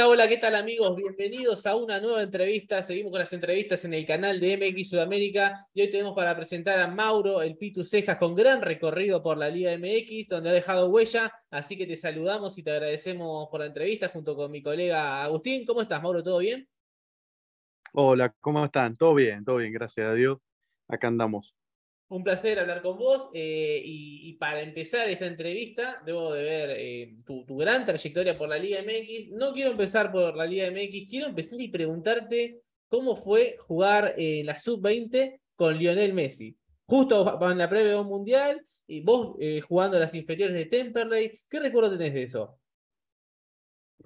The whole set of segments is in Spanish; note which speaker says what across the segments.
Speaker 1: Hola, ¿qué tal amigos? Bienvenidos a una nueva entrevista. Seguimos con las entrevistas en el canal de MX Sudamérica y hoy tenemos para presentar a Mauro, el Pitu Cejas, con gran recorrido por la Liga MX, donde ha dejado huella. Así que te saludamos y te agradecemos por la entrevista junto con mi colega Agustín. ¿Cómo estás, Mauro? ¿Todo bien?
Speaker 2: Hola, ¿cómo están? Todo bien, todo bien, gracias a Dios. Acá andamos.
Speaker 1: Un placer hablar con vos eh, y, para empezar esta entrevista debo de ver eh, tu, gran trayectoria por la Liga MX. No quiero empezar por la Liga MX, quiero empezar y preguntarte cómo fue jugar en la Sub-20 con Lionel Messi. Justo en la previa de un mundial y vos eh, jugando las inferiores de Temperley. ¿Qué recuerdo tenés de eso?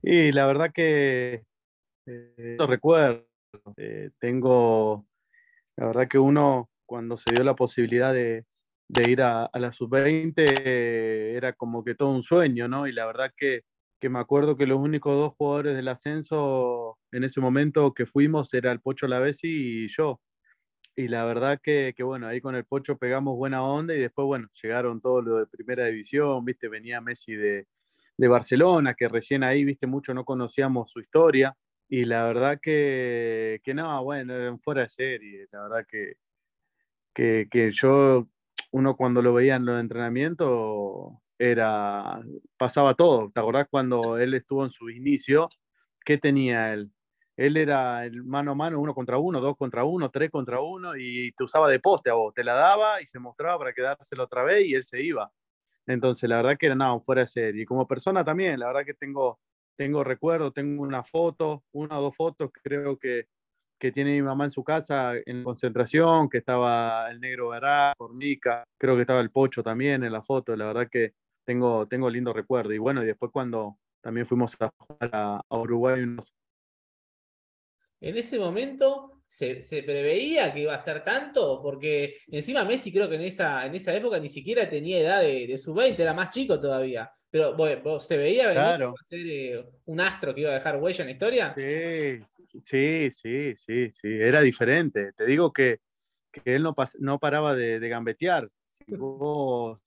Speaker 2: Y la verdad que no recuerdo. tengo, la verdad que uno cuando se dio la posibilidad de, ir a, la sub-20 era como que todo un sueño, ¿no? Y la verdad que, me acuerdo que los únicos dos jugadores del ascenso en ese momento que fuimos era el Pocho Lavesi y yo. Y la verdad que, bueno, ahí con el Pocho pegamos buena onda y después, bueno, llegaron todos los de primera división, viste, venía Messi de, de Barcelona, que recién ahí, viste, mucho no conocíamos su historia. Y la verdad que, que no, bueno, fuera de serie. La verdad que, que, yo, uno cuando lo veía en los entrenamientos, era, pasaba todo. ¿Te acordás cuando él estuvo en su inicio? ¿Qué tenía él? Él era el mano a mano, uno contra uno, dos contra uno, tres contra uno, y te usaba de poste a vos. Te la daba y se mostraba para quedárselo otra vez y él se iba. Entonces, la verdad que era nada, fuera de serie. Y como persona también, la verdad que tengo, tengo recuerdo, tengo una foto, una o dos fotos, creo que que tiene mi mamá en su casa en concentración, que estaba el negro Verá, Formica, creo que estaba el Pocho también en la foto, la verdad que tengo, tengo lindo recuerdo. Y bueno, y después cuando también fuimos a jugar a, Uruguay.
Speaker 1: En ese momento ¿se, preveía que iba a ser tanto, porque encima Messi creo que en esa, en esa época ni siquiera tenía edad de, de su 20, era más chico todavía. Pero ¿se veía ser eh, un astro que iba a dejar huella en la historia?
Speaker 2: Sí, sí, sí, sí, sí, era diferente. Te digo que, él no, no paraba de, gambetear.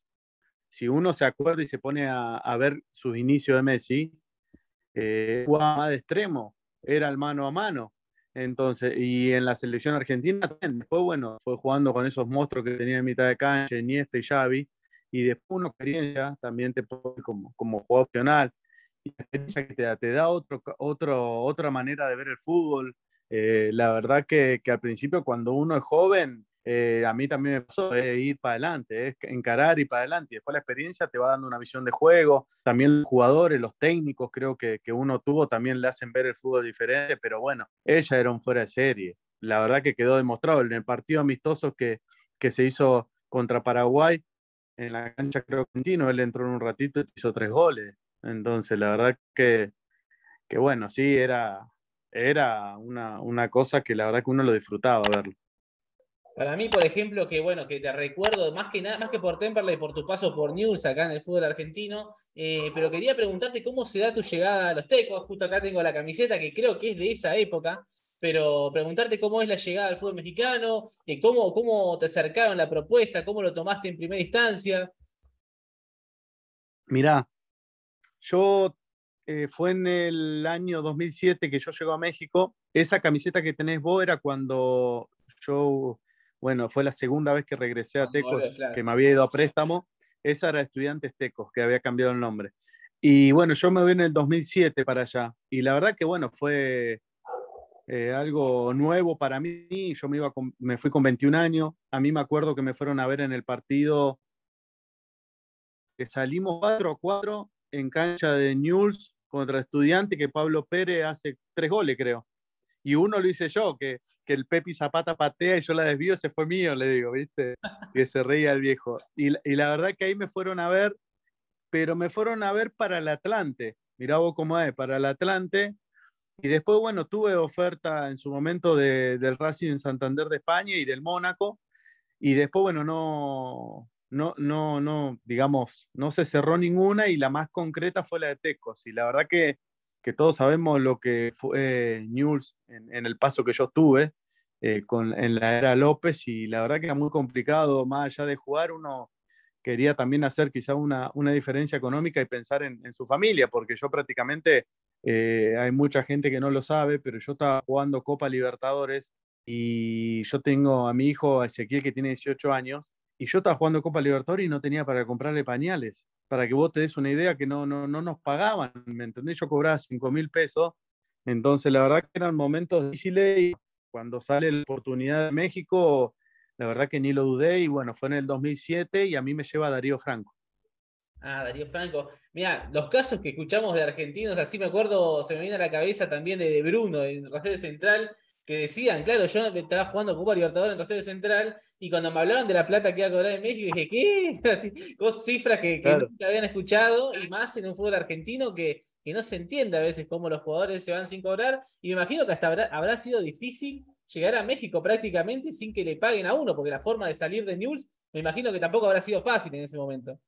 Speaker 2: Si, uno se acuerda y se pone a, ver sus inicios de Messi, eh, jugaba más de extremo, era el mano a mano. Entonces, y en la selección argentina también. Después, bueno, fue jugando con esos monstruos que tenía en mitad de cancha, Iniesta y Xavi y después una experiencia también te pone como, como juego opcional y la que te da, te da otro, otro, otra manera de ver el fútbol. Eh, la verdad que, que, al principio cuando uno es joven, eh, a mí también me pasó, es ir para adelante, es encarar y para adelante. Y después la experiencia te va dando una visión de juego. También los jugadores, los técnicos, creo que, que uno tuvo, también le hacen ver el fútbol diferente. Pero bueno, ella era un fuera de serie. La verdad que quedó demostrado en el partido amistoso que, que se hizo contra Paraguay en la cancha creo que él entró en un ratito y hizo tres goles. Entonces, la verdad que, que bueno, sí, era, era una, una, cosa que la verdad que uno lo disfrutaba verlo.
Speaker 1: Para mí, por ejemplo, que bueno, que te recuerdo más que nada, más que por Temperley, por tu paso por News acá en el fútbol argentino, eh, pero quería preguntarte cómo se da tu llegada a los Tecos. Justo acá tengo la camiseta que creo que es de esa época pero preguntarte cómo es la llegada al fútbol mexicano, y cómo, cómo te acercaron la propuesta, cómo lo tomaste en primera instancia.
Speaker 2: Mirá, yo eh, fue en el año 2007 que yo llego a México. Esa camiseta que tenés vos era cuando yo, bueno, fue la segunda vez que regresé a Tecos, que me había ido a préstamo. Esa era Estudiantes Tecos, que había cambiado el nombre. Y bueno, yo me voy en el 2007 para allá. Y la verdad que, bueno, fue eh, algo nuevo para mí. Yo me, iba me fui con 21 años. A mí me acuerdo que me fueron a ver en el partido que salimos 4 a 4 en cancha de News contra Estudiante, que Pablo Pérez hace tres goles, creo. Y uno lo hice yo, que, que el Pepi Zapata patea y yo la desvío, ese fue mío, le digo, ¿viste? Que se reía el viejo. Y, y la verdad que ahí me fueron a ver, pero me fueron a ver para el Atlante. Mirá vos cómo es, para el Atlante y después, bueno, tuve oferta en su momento de, del Racing en Santander de España y del Mónaco. Y después, bueno, no, no, no, no, digamos, no se cerró ninguna y la más concreta fue la de Tecos. Y la verdad que, que todos sabemos lo que fue News en, el paso que yo tuve eh, con, en la era López y la verdad que era muy complicado, más allá de jugar, uno quería también hacer quizá una, una diferencia económica y pensar en, en, su familia, porque yo prácticamente eh, hay mucha gente que no lo sabe, pero yo estaba jugando Copa Libertadores y yo tengo a mi hijo Ezequiel que tiene 18 años y yo estaba jugando Copa Libertadores y no tenía para comprarle pañales. Para que vos te des una idea que no, no, no nos pagaban, ¿me entendés? Yo cobraba 5 mil pesos. Entonces, la verdad que eran momentos difíciles y cuando sale la oportunidad de México, la verdad que ni lo dudé y bueno, fue en el 2007 y a mí me lleva Darío Franco.
Speaker 1: Ah, Darío Franco. Mira, los casos que escuchamos de argentinos, así me acuerdo, se me viene a la cabeza también de, Bruno en Rosario Central, que decían, claro, yo estaba jugando Copa Libertadores en Rosario Central y cuando me hablaron de la plata que iba a cobrar en México, dije, ¿qué? Cosas, cifras que, nunca habían escuchado y más en un fútbol argentino que, que no se entiende a veces cómo los jugadores se van sin cobrar. Y me imagino que hasta habrá, sido difícil llegar a México prácticamente sin que le paguen a uno, porque la forma de salir de News, me imagino que tampoco habrá sido fácil en ese momento.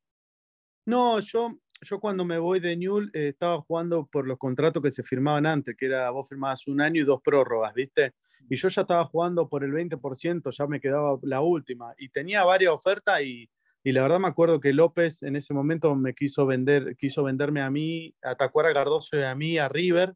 Speaker 2: No, yo, yo cuando me voy de Newell eh, estaba jugando por los contratos que se firmaban antes, que era vos firmabas un año y dos prórrogas, ¿viste? Y yo ya estaba jugando por el 20%, ya me quedaba la última. Y tenía varias ofertas y, y la verdad me acuerdo que López en ese momento me quiso vender, quiso venderme a mí, a Tacuara Cardoso y a mí a River.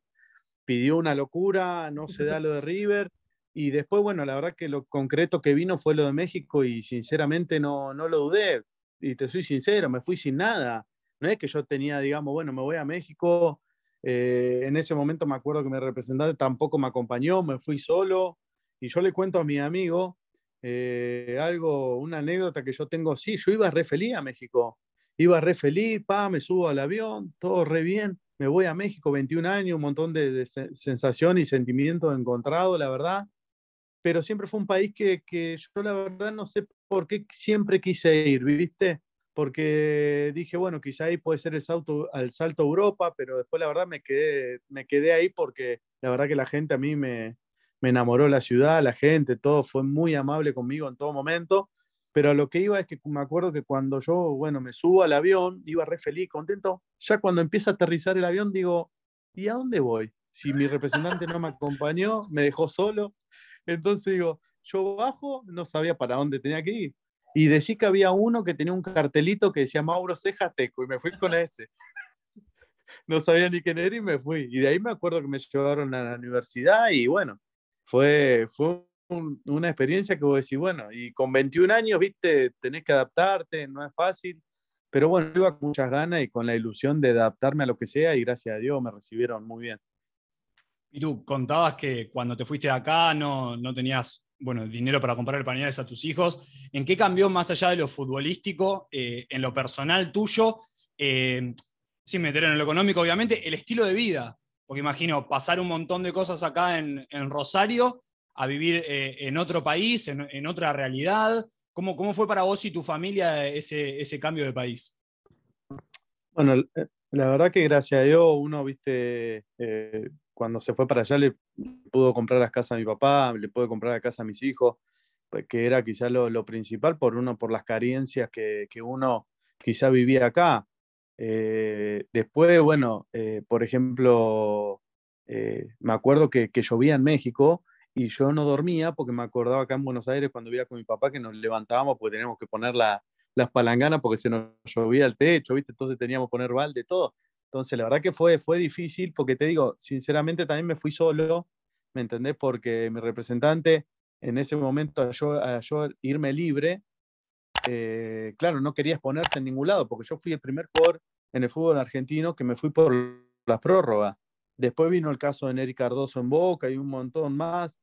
Speaker 2: Pidió una locura, no se da lo de River. Y después, bueno, la verdad que lo concreto que vino fue lo de México y sinceramente no, no lo dudé y te soy sincero, me fui sin nada. No es que yo tenía, digamos, bueno, me voy a México. Eh, en ese momento me acuerdo que mi representante tampoco me acompañó, me fui solo. Y yo le cuento a mi amigo eh, algo, una anécdota que yo tengo. Sí, yo iba re feliz a México. Iba re feliz, pa, me subo al avión, todo re bien. Me voy a México, 21 años, un montón de, de sensación y sentimientos encontrados, la verdad pero siempre fue un país que, que, yo la verdad no sé por qué siempre quise ir, ¿viste? Porque dije, bueno, quizá ahí puede ser el salto, al salto a Europa, pero después la verdad me quedé, me quedé ahí porque la verdad que la gente a mí me, me enamoró la ciudad, la gente, todo fue muy amable conmigo en todo momento. Pero lo que iba es que me acuerdo que cuando yo, bueno, me subo al avión, iba re feliz, contento. Ya cuando empieza a aterrizar el avión, digo, ¿y a dónde voy? Si mi representante no me acompañó, me dejó solo, entonces digo, yo bajo, no sabía para dónde tenía que ir. Y decí que había uno que tenía un cartelito que decía Mauro Cejateco y me fui con ese. no sabía ni quién era y me fui. Y de ahí me acuerdo que me llevaron a la universidad y bueno, fue, fue una experiencia que vos decís, bueno, y con 21 años, viste, tenés que adaptarte, no es fácil. Pero bueno, iba con muchas ganas y con la ilusión de adaptarme a lo que sea y gracias a Dios me recibieron muy bien.
Speaker 3: Y tú contabas que cuando te fuiste de acá no, no tenías bueno, dinero para comprar pañales a tus hijos. ¿En qué cambió más allá de lo futbolístico, eh, en lo personal tuyo, eh, sin meter en lo económico, obviamente, el estilo de vida? Porque imagino pasar un montón de cosas acá en, Rosario a vivir eh, en otro país, en, otra realidad. ¿Cómo, ¿Cómo fue para vos y tu familia ese, ese cambio de país?
Speaker 2: Bueno, la verdad que gracias a Dios uno, viste, cuando se fue para allá le pudo comprar las casas a mi papá, le pudo comprar la casa a mis hijos, pues, que era quizá lo, principal por uno, por las carencias que, uno quizá vivía acá. Eh, después, bueno, eh, por ejemplo, eh, me acuerdo que, llovía en México y yo no dormía porque me acordaba acá en Buenos Aires cuando vivía con mi papá que nos levantábamos porque teníamos que poner las palanganas porque se nos llovía el techo, ¿viste? Entonces teníamos que poner balde, todo. Entonces, la verdad que fue, fue difícil porque te digo, sinceramente también me fui solo, ¿me entendés? Porque mi representante en ese momento, yo, yo irme libre, eh, claro, no quería exponerse en ningún lado, porque yo fui el primer jugador en el fútbol argentino que me fui por las prórrogas. Después vino el caso de Nery Cardoso en Boca y un montón más,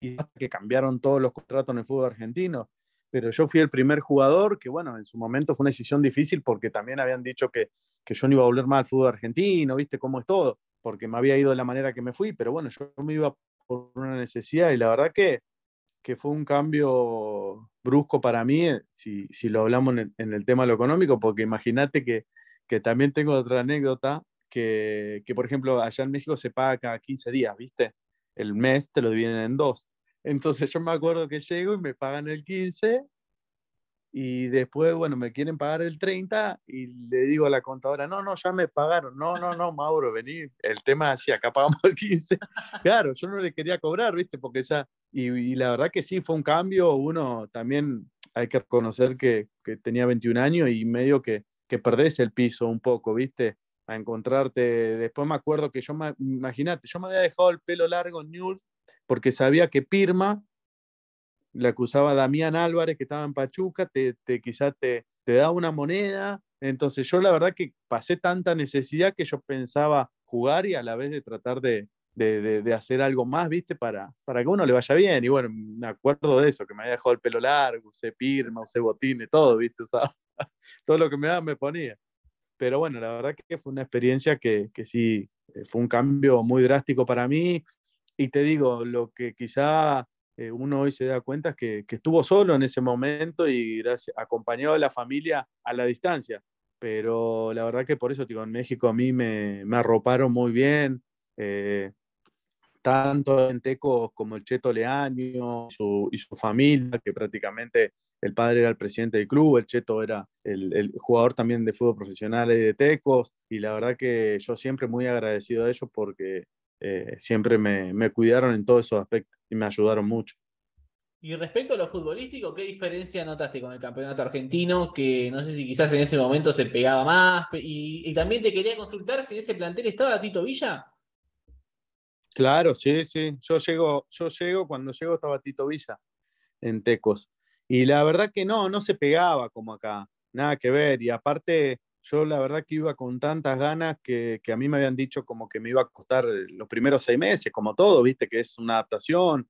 Speaker 2: y que cambiaron todos los contratos en el fútbol argentino. Pero yo fui el primer jugador que, bueno, en su momento fue una decisión difícil porque también habían dicho que que yo no iba a volver más al fútbol argentino, viste cómo es todo, porque me había ido de la manera que me fui, pero bueno, yo me iba por una necesidad y la verdad que, que fue un cambio brusco para mí, eh, si, si lo hablamos en, el tema de lo económico, porque imagínate que, que, también tengo otra anécdota, que, que, por ejemplo allá en México se paga cada 15 días, viste, el mes te lo dividen en dos. Entonces yo me acuerdo que llego y me pagan el 15 y después, bueno, me quieren pagar el 30 y le digo a la contadora, no, no, ya me pagaron. No, no, no, Mauro, vení. El tema es así, acá pagamos el 15. Claro, yo no le quería cobrar, ¿viste? Porque ya, y, la verdad que sí, fue un cambio. Uno también hay que reconocer que, que tenía 21 años y medio que, que perdés el piso un poco, ¿viste? a encontrarte. Después me acuerdo que yo, imagínate, yo me había dejado el pelo largo en News porque sabía que Pirma, la acusaba Damián Álvarez, que estaba en Pachuca, te, te quizás te, te da una moneda. Entonces yo la verdad que pasé tanta necesidad que yo pensaba jugar y a la vez de tratar de, de, hacer algo más, ¿viste? Para, para que uno le vaya bien. Y bueno, me acuerdo de eso, que me había dejado el pelo largo, usé pirma, usé botines, todo, ¿viste? todo lo que me daba me ponía. Pero bueno, la verdad que fue una experiencia que, que sí, eh, fue un cambio muy drástico para mí. Y te digo, lo que quizá eh, uno hoy se da cuenta es que, que, estuvo solo en ese momento y gracias, acompañado a la familia a la distancia. Pero la verdad que por eso, digo, en México a mí me, me arroparon muy bien. Eh, tanto en Tecos como el Cheto Leaño y su familia, que prácticamente el padre era el presidente del club, el Cheto era el, jugador también de fútbol profesional de Tecos, y la verdad que yo siempre muy agradecido a ellos porque eh, siempre me, me, cuidaron en todos esos aspectos y me ayudaron mucho.
Speaker 1: Y respecto a lo futbolístico, ¿qué diferencia notaste con el campeonato argentino? Que no sé si quizás en ese momento se pegaba más. Y, y también te quería consultar si en ese plantel estaba Tito Villa.
Speaker 2: Claro, sí, sí. Yo llego, yo llego, cuando llego estaba Tito Villa en Tecos. Y la verdad que no, no se pegaba como acá, nada que ver. Y aparte, yo la verdad que iba con tantas ganas que, que, a mí me habían dicho como que me iba a costar los primeros seis meses, como todo, viste, que es una adaptación,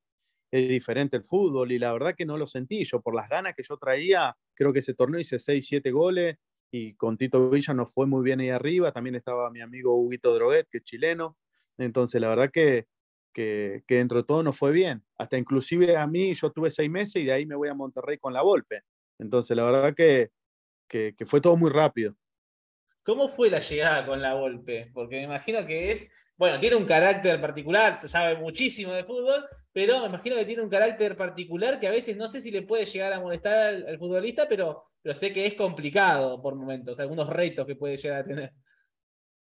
Speaker 2: es diferente el fútbol. Y la verdad que no lo sentí. Yo por las ganas que yo traía, creo que ese torneo hice seis, siete goles. Y con Tito Villa nos fue muy bien ahí arriba. También estaba mi amigo Huguito Droguet, que es chileno. Entonces, la verdad que, que, dentro de todo no fue bien. Hasta inclusive a mí, yo tuve seis meses y de ahí me voy a Monterrey con la Volpe. Entonces, la verdad que, que, fue todo muy rápido.
Speaker 1: ¿Cómo fue la llegada con la Volpe? Porque me imagino que es, bueno, tiene un carácter particular, sabe muchísimo de fútbol, pero me imagino que tiene un carácter particular que a veces no sé si le puede llegar a molestar al, futbolista, pero, pero sé que es complicado por momentos, algunos retos que puede llegar a tener.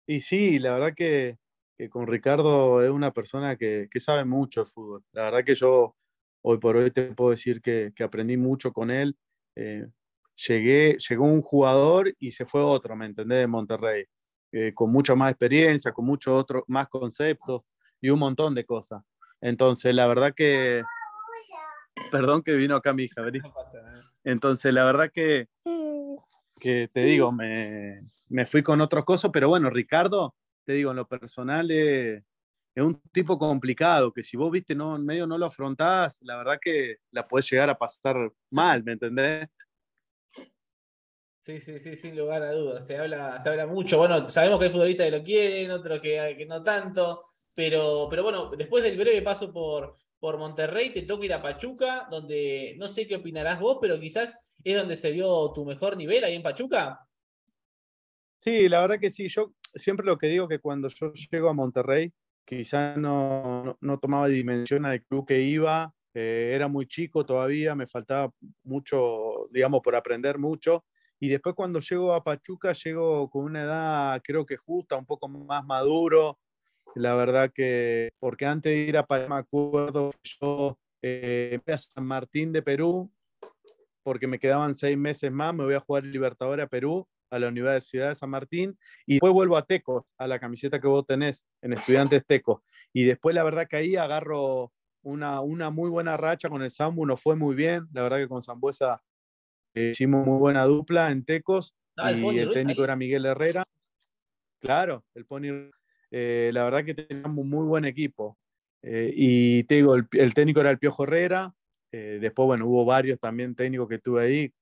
Speaker 2: Y sí, la verdad que, con Ricardo es una persona que, sabe mucho de fútbol. La verdad que yo hoy por hoy te puedo decir que, que aprendí mucho con él. Eh, llegué, llegó un jugador y se fue otro, ¿me entendés? De Monterrey, eh, con mucha más experiencia, con muchos otros, más conceptos y un montón de cosas. Entonces, la verdad que... Perdón que vino acá mi hija, Entonces, la verdad que, que te digo, me, me fui con otros cosas, pero bueno, Ricardo te digo, en lo personal es, un tipo complicado, que si vos, viste, no, en medio no lo afrontás, la verdad que la puedes llegar a pasar mal, ¿me entendés?
Speaker 1: Sí, sí, sí, sin lugar a dudas. Se habla, se habla mucho. Bueno, sabemos que hay futbolistas que lo quieren, otros que, que no tanto. Pero, pero bueno, después del breve paso por, por Monterrey, te toca ir a Pachuca, donde no sé qué opinarás vos, pero quizás es donde se vio tu mejor nivel ahí en Pachuca.
Speaker 2: Sí, la verdad que sí. Yo siempre lo que digo que cuando yo llego a Monterrey, quizá no, no, tomaba dimensión al club que iba, eh, era muy chico todavía, me faltaba mucho, digamos, por aprender mucho. Y después cuando llego a Pachuca, llego con una edad creo que justa, un poco más maduro. La verdad que, porque antes de ir a Pachuca, me acuerdo que yo eh, a San Martín de Perú, porque me quedaban seis meses más, me voy a jugar Libertadores a Perú a la Universidad de San Martín y después vuelvo a Tecos, a la camiseta que vos tenés en Estudiantes Tecos. Y después la verdad que ahí agarro una, una muy buena racha con el Sambu, nos fue muy bien, la verdad que con Zambuesa hicimos muy buena dupla en Tecos ah, y el técnico era Miguel Herrera. Claro, el Pony, eh, la verdad que teníamos un muy buen equipo. Eh, y te digo, el, el, técnico era el Piojo Herrera, después, bueno, hubo varios también técnicos que tuve ahí,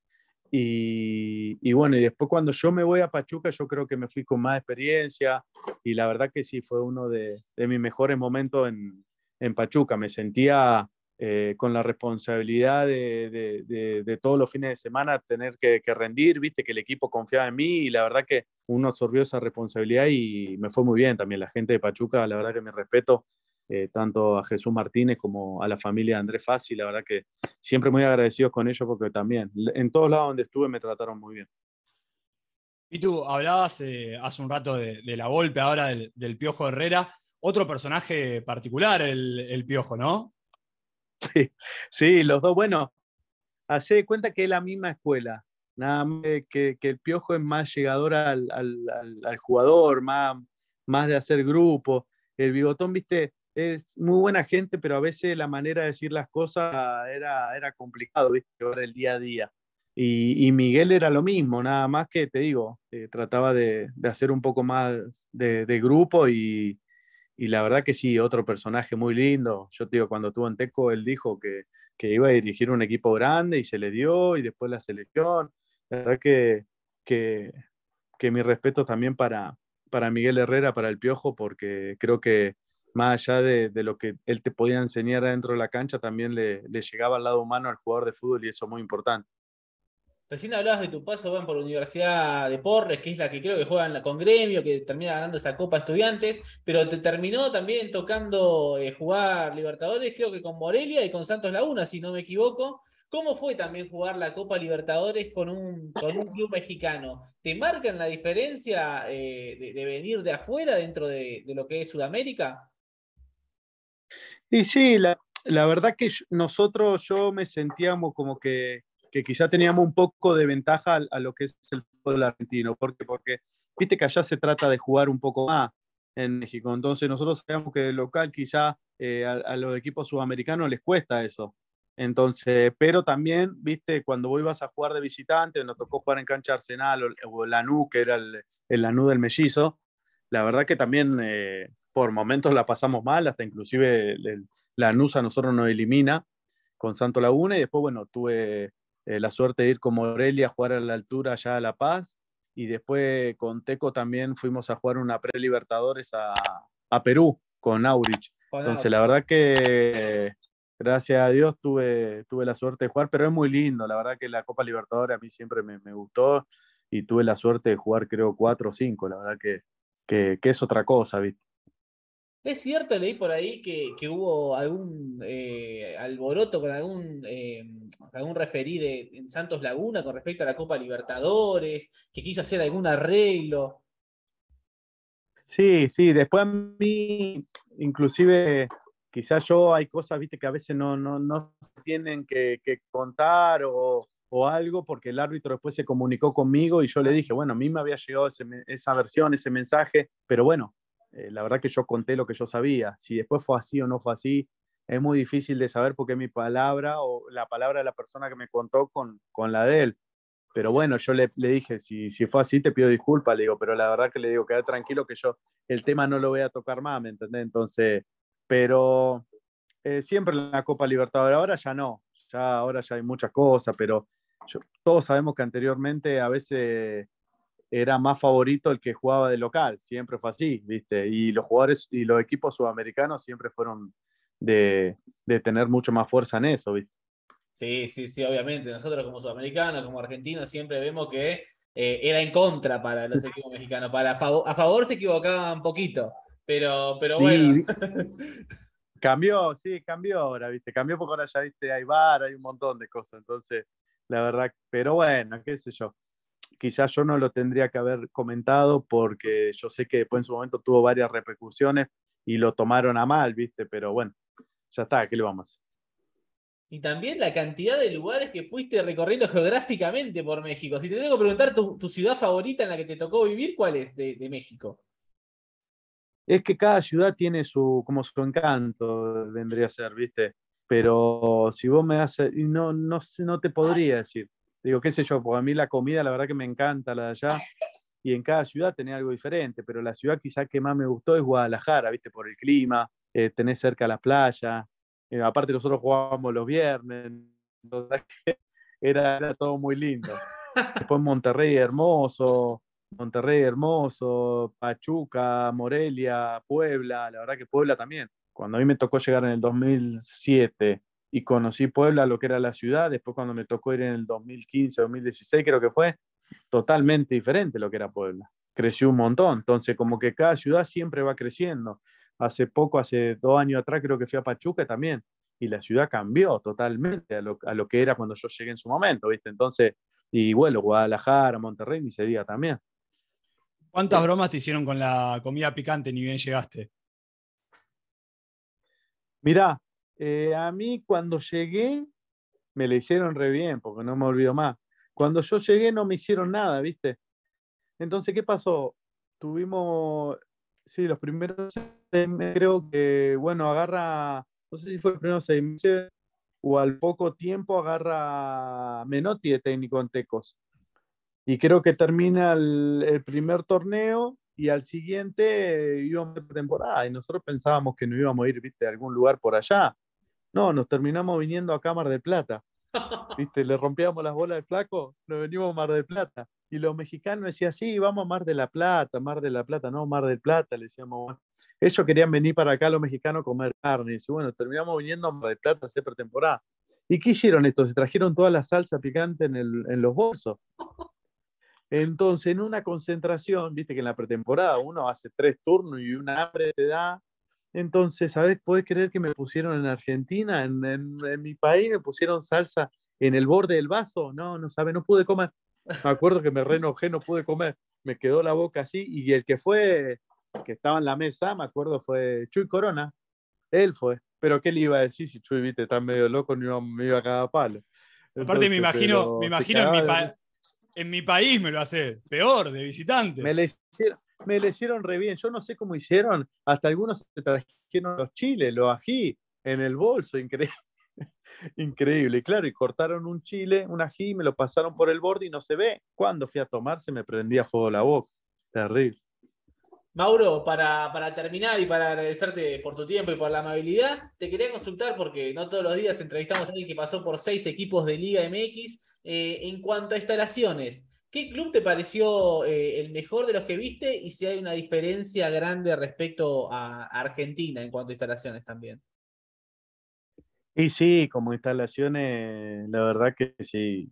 Speaker 2: y, bueno, y después cuando yo me voy a Pachuca, yo creo que me fui con más experiencia y la verdad que sí fue uno de, mis mejores momentos en, en Pachuca. Me sentía eh, con la responsabilidad de, de, todos los fines de semana tener que, que, rendir, viste que el equipo confiaba en mí y la verdad que uno absorbió esa responsabilidad y me fue muy bien también. La gente de Pachuca, la verdad que me respeto eh, tanto a Jesús Martínez como a la familia de Andrés Fassi. La verdad que siempre muy agradecidos con ellos porque también en todos lados donde estuve me trataron muy bien.
Speaker 3: Y tú hablabas eh, hace un rato de, la golpe ahora del, Piojo Herrera. Otro personaje particular, el, Piojo, ¿no?
Speaker 2: Sí, sí, los dos. Bueno, hace cuenta que es la misma escuela. nada más que, el piojo es más llegador al, jugador, más, más de hacer grupo. El bigotón, viste, es muy buena gente, pero a veces la manera de decir las cosas era, era complicado, viste, ahora el día a día. Y, Miguel era lo mismo, nada más que te digo, eh, trataba de, hacer un poco más de, grupo y, la verdad que sí, otro personaje muy lindo. Yo te digo, cuando estuvo en Teco, él dijo que, iba a dirigir un equipo grande y se le dio, y después la selección. La verdad que, que, que mi respeto también para, para Miguel Herrera, para el Piojo, porque creo que más allá de, lo que él te podía enseñar dentro de la cancha, también le, le llegaba al lado humano al jugador de fútbol y eso es muy importante.
Speaker 1: Recién hablabas de tu paso van por la Universidad de Porres, que es la que creo que juegan con Gremio, que termina ganando esa Copa Estudiantes, pero te terminó también tocando eh, jugar Libertadores, creo que con Morelia y con Santos Laguna, si no me equivoco. ¿Cómo fue también jugar la Copa Libertadores con un, club mexicano? ¿Te marcan la diferencia eh, de, venir de afuera dentro de, lo que es Sudamérica?
Speaker 2: Y sí, la verdad que nosotros, yo me sentíamos como que que quizá teníamos un poco de ventaja a, lo que es el fútbol argentino. ¿Por Porque viste que allá se trata de jugar un poco más en México. Entonces nosotros sabemos que el local quizá eh, a, los equipos sudamericanos les cuesta eso. Entonces, pero también, viste, cuando vos ibas a jugar de visitante, nos tocó jugar en cancha Arsenal o, el Lanú, que era el, el Lanú del mellizo, la verdad que también eh, por momentos la pasamos mal, hasta inclusive el, Lanús a nosotros nos elimina con Santo Laguna y después, bueno, tuve eh, la suerte de ir con Morelia a jugar a la altura allá a La Paz. Y después con Teco también fuimos a jugar una pre-Libertadores a, Perú con Aurich. Entonces, la verdad que gracias a Dios tuve, tuve la suerte de jugar, pero es muy lindo. La verdad que la Copa Libertadores a mí siempre me, gustó y tuve la suerte de jugar, creo, cuatro o cinco. La verdad que, que, que es otra cosa, ¿viste?
Speaker 1: Es cierto, leí por ahí que, hubo algún eh, alboroto con algún, eh, algún referí de, en Santos Laguna con respecto a la Copa Libertadores, que quiso hacer algún arreglo.
Speaker 2: Sí, sí, después a mí, inclusive, quizás yo hay cosas, viste, que a veces no, no, no tienen que, contar o, algo, porque el árbitro después se comunicó conmigo y yo le dije, bueno, a mí me había llegado esa versión, ese mensaje, pero bueno, eh, la verdad que yo conté lo que yo sabía. Si después fue así o no fue así, es muy difícil de saber porque mi palabra o la palabra de la persona que me contó con, con la de él. Pero bueno, yo le, le dije, si, si, fue así, te pido disculpas, le digo, pero la verdad que le digo, queda tranquilo que yo el tema no lo voy a tocar más, ¿me entendés? Entonces, pero eh, siempre en la Copa Libertadores, ahora ya no, ya ahora ya hay muchas cosas, pero todos sabemos que anteriormente a veces era más favorito el que jugaba de local, siempre fue así, ¿viste? Y los jugadores y los equipos sudamericanos siempre fueron de, tener mucho más fuerza en eso, ¿viste?
Speaker 1: Sí, sí, sí, obviamente. Nosotros como sudamericanos, como argentinos, siempre vemos que eh, era en contra para los equipos mexicanos. Para a favor, se equivocaban un poquito, pero, pero bueno.
Speaker 2: cambió, sí, cambió ahora, ¿viste? Cambió porque ahora ya, ¿viste? Hay bar, hay un montón de cosas. Entonces, la verdad, pero bueno, qué sé yo quizás yo no lo tendría que haber comentado porque yo sé que después en su momento tuvo varias repercusiones y lo tomaron a mal, ¿viste? Pero bueno, ya está, ¿qué le vamos a hacer?
Speaker 1: Y también la cantidad de lugares que fuiste recorriendo geográficamente por México. Si te tengo que preguntar tu, ciudad favorita en la que te tocó vivir, ¿cuál es de, México?
Speaker 2: Es que cada ciudad tiene su, como su encanto, vendría a ser, ¿viste? Pero si vos me haces, no, no, no te podría decir digo, qué sé yo, porque a mí la comida la verdad que me encanta la de allá y en cada ciudad tenía algo diferente, pero la ciudad quizás que más me gustó es Guadalajara, viste, por el clima, eh, tenés cerca la playa, eh, aparte nosotros jugábamos los viernes, era, era todo muy lindo. Después Monterrey hermoso, Monterrey hermoso, Pachuca, Morelia, Puebla, la verdad que Puebla también. Cuando a mí me tocó llegar en el 2007 y conocí Puebla, lo que era la ciudad, después cuando me tocó ir en el 2015, 2016 creo que fue, totalmente diferente lo que era Puebla. Creció un montón, entonces como que cada ciudad siempre va creciendo. Hace poco, hace dos años atrás creo que fui a Pachuca también, y la ciudad cambió totalmente a lo, a lo que era cuando yo llegué en su momento, ¿viste? Entonces, y bueno, Guadalajara, Monterrey, ni se diga también.
Speaker 3: ¿Cuántas bromas te hicieron con la comida picante ni bien llegaste?
Speaker 2: Mirá, eh, a mí cuando llegué me le hicieron re bien, porque no me olvido más. Cuando yo llegué no me hicieron nada, ¿viste? Entonces, ¿qué pasó? Tuvimos, sí, los primeros creo que, bueno, agarra, no sé si fue el primero seis meses o al poco tiempo agarra Menotti de técnico en Tecos. Y creo que termina el, primer torneo y al siguiente íbamos temporada y nosotros pensábamos que no íbamos a ir, viste, a algún lugar por allá. No, nos terminamos viniendo a Cámara de Plata. ¿Viste? Le rompíamos las bolas de flaco, nos venimos a Mar del Plata. Y los mexicanos decían, sí, vamos a Mar de la Plata, Mar de la Plata, no, Mar del Plata, le decíamos. Ellos querían venir para acá, los mexicanos, a comer carne. Y bueno, terminamos viniendo a Mar del Plata a hacer pretemporada. ¿Y qué hicieron esto? Se trajeron toda la salsa picante en, los bolsos. Entonces, en una concentración, viste que en la pretemporada uno hace tres turnos y un hambre te da. Entonces, ¿sabes? ¿Puedes creer que me pusieron en Argentina? En, en, mi país me pusieron salsa en el borde del vaso. No, no sabe, no pude comer. Me acuerdo que me renojé, no pude comer. Me quedó la boca así. Y el que fue, que estaba en la mesa, me acuerdo, fue Chuy Corona. Él fue. Pero ¿qué le iba a decir si Chuy, viste, está medio loco, ni me iba a cada palo?
Speaker 3: Aparte, me imagino, me imagino en mi en mi país me lo hace peor, de visitante.
Speaker 2: Me le hicieron, me le hicieron re bien. Yo no sé cómo hicieron. Hasta algunos se trajeron los chiles, los ají en el bolso. Increíble. Increíble. Claro, y cortaron un chile, un ají, me lo pasaron por el borde y no se ve. Cuando fui a tomar se me prendía fuego la boca. Terrible.
Speaker 1: Mauro, para, para, terminar y para agradecerte por tu tiempo y por la amabilidad, te quería consultar porque no todos los días entrevistamos a alguien que pasó por seis equipos de Liga MX. Eh, en cuanto a instalaciones, ¿qué club te pareció eh, el mejor de los que viste y si hay una diferencia grande respecto a Argentina en cuanto a instalaciones también?
Speaker 2: Y sí, como instalaciones, la verdad que sí,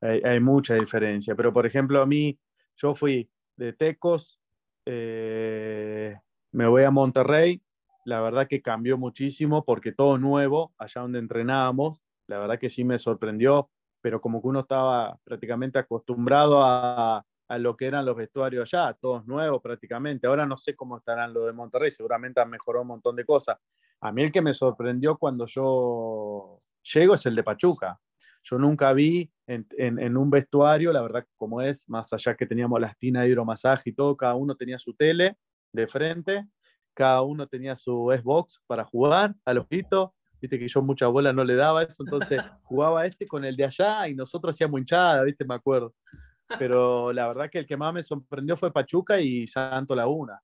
Speaker 2: hay, mucha diferencia. Pero por ejemplo, a mí, yo fui de Tecos eh, me voy a Monterrey, la verdad que cambió muchísimo porque todo nuevo, allá donde entrenábamos, la verdad que sí me sorprendió, pero como que uno estaba prácticamente acostumbrado a, a lo que eran los vestuarios allá, todos nuevos prácticamente. Ahora no sé cómo estarán los de Monterrey, seguramente han mejorado un montón de cosas. A mí el que me sorprendió cuando yo llego es el de Pachuca. Yo nunca vi en, un vestuario, la verdad, como es, más allá que teníamos las tinas de hidromasaje y todo, cada uno tenía su tele de frente, cada uno tenía su Xbox para jugar al ojito. Viste que yo mucha bola no le daba eso, entonces jugaba este con el de allá y nosotros hacíamos hinchada, viste, me acuerdo. Pero la verdad que el que más me sorprendió fue Pachuca y Santo Laguna.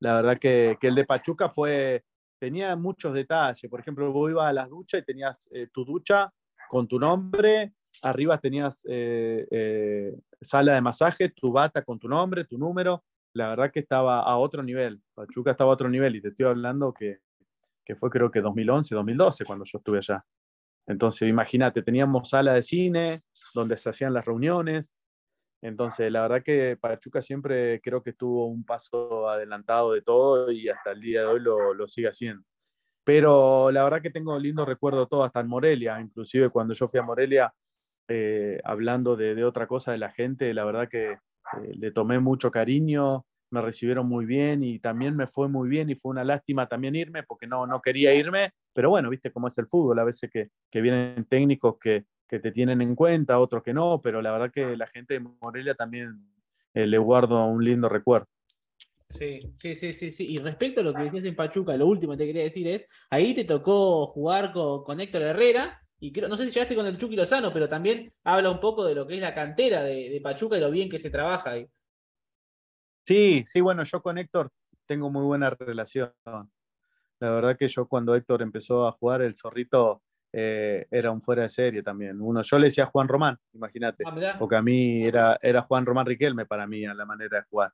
Speaker 2: La verdad que, que el de Pachuca fue, tenía muchos detalles. Por ejemplo, vos ibas a las duchas y tenías eh, tu ducha con tu nombre, arriba tenías eh, eh, sala de masaje, tu bata con tu nombre, tu número, la verdad que estaba a otro nivel, Pachuca estaba a otro nivel y te estoy hablando que, que fue creo que 2011, 2012 cuando yo estuve allá. Entonces, imagínate, teníamos sala de cine donde se hacían las reuniones. Entonces, la verdad que Pachuca siempre creo que estuvo un paso adelantado de todo y hasta el día de hoy lo, lo sigue haciendo. Pero la verdad que tengo lindo recuerdo todo, hasta en Morelia, inclusive cuando yo fui a Morelia, eh, hablando de, otra cosa de la gente, la verdad que eh, le tomé mucho cariño, me recibieron muy bien y también me fue muy bien y fue una lástima también irme porque no, no quería irme, pero bueno, viste cómo es el fútbol, a veces que, que vienen técnicos que, que, te tienen en cuenta, otros que no, pero la verdad que la gente de Morelia también eh, le guardo un lindo recuerdo.
Speaker 1: Sí, sí, sí, sí, sí. Y respecto a lo que decías en Pachuca, lo último que te quería decir es, ahí te tocó jugar con, Héctor Herrera, y creo, no sé si llegaste con el Chucky Lozano, pero también habla un poco de lo que es la cantera de, Pachuca y lo bien que se trabaja ahí.
Speaker 2: Sí, sí, bueno, yo con Héctor tengo muy buena relación. La verdad que yo cuando Héctor empezó a jugar, el zorrito eh, era un fuera de serie también. Uno, yo le decía Juan Román, imagínate, ah, porque a mí era, era Juan Román Riquelme para mí, a la manera de jugar.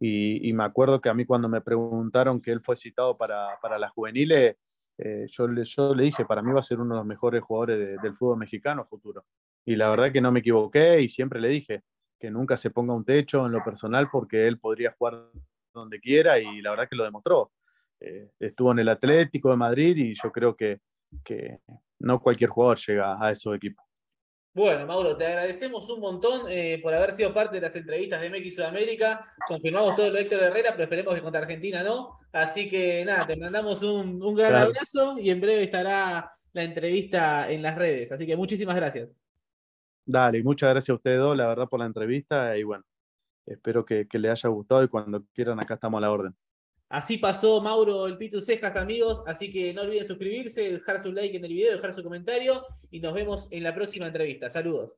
Speaker 2: Y, me acuerdo que a mí cuando me preguntaron que él fue citado para, para las juveniles, eh, yo, le, yo le dije, para mí va a ser uno de los mejores jugadores del fútbol mexicano futuro. Y la verdad que no me equivoqué y siempre le dije que nunca se ponga un techo en lo personal porque él podría jugar donde quiera y la verdad que lo demostró. Eh, estuvo en el Atlético de Madrid y yo creo que, que no cualquier jugador llega a esos equipos.
Speaker 1: Bueno, Mauro, te agradecemos un montón eh, por haber sido parte de las entrevistas de MX Sudamérica. Confirmamos todo lo de Héctor Herrera, pero esperemos que contra Argentina no. Así que nada, te mandamos un, gran abrazo y en breve estará la entrevista en las redes. Así que muchísimas gracias.
Speaker 2: Dale, muchas gracias a ustedes dos, la verdad, por la entrevista y bueno, espero que, que les haya gustado y cuando quieran acá estamos a la orden.
Speaker 1: Así pasó Mauro el Pitu Cejas, amigos. Así que no olviden suscribirse, dejar su like en el video, dejar su comentario y nos vemos en la próxima entrevista. Saludos.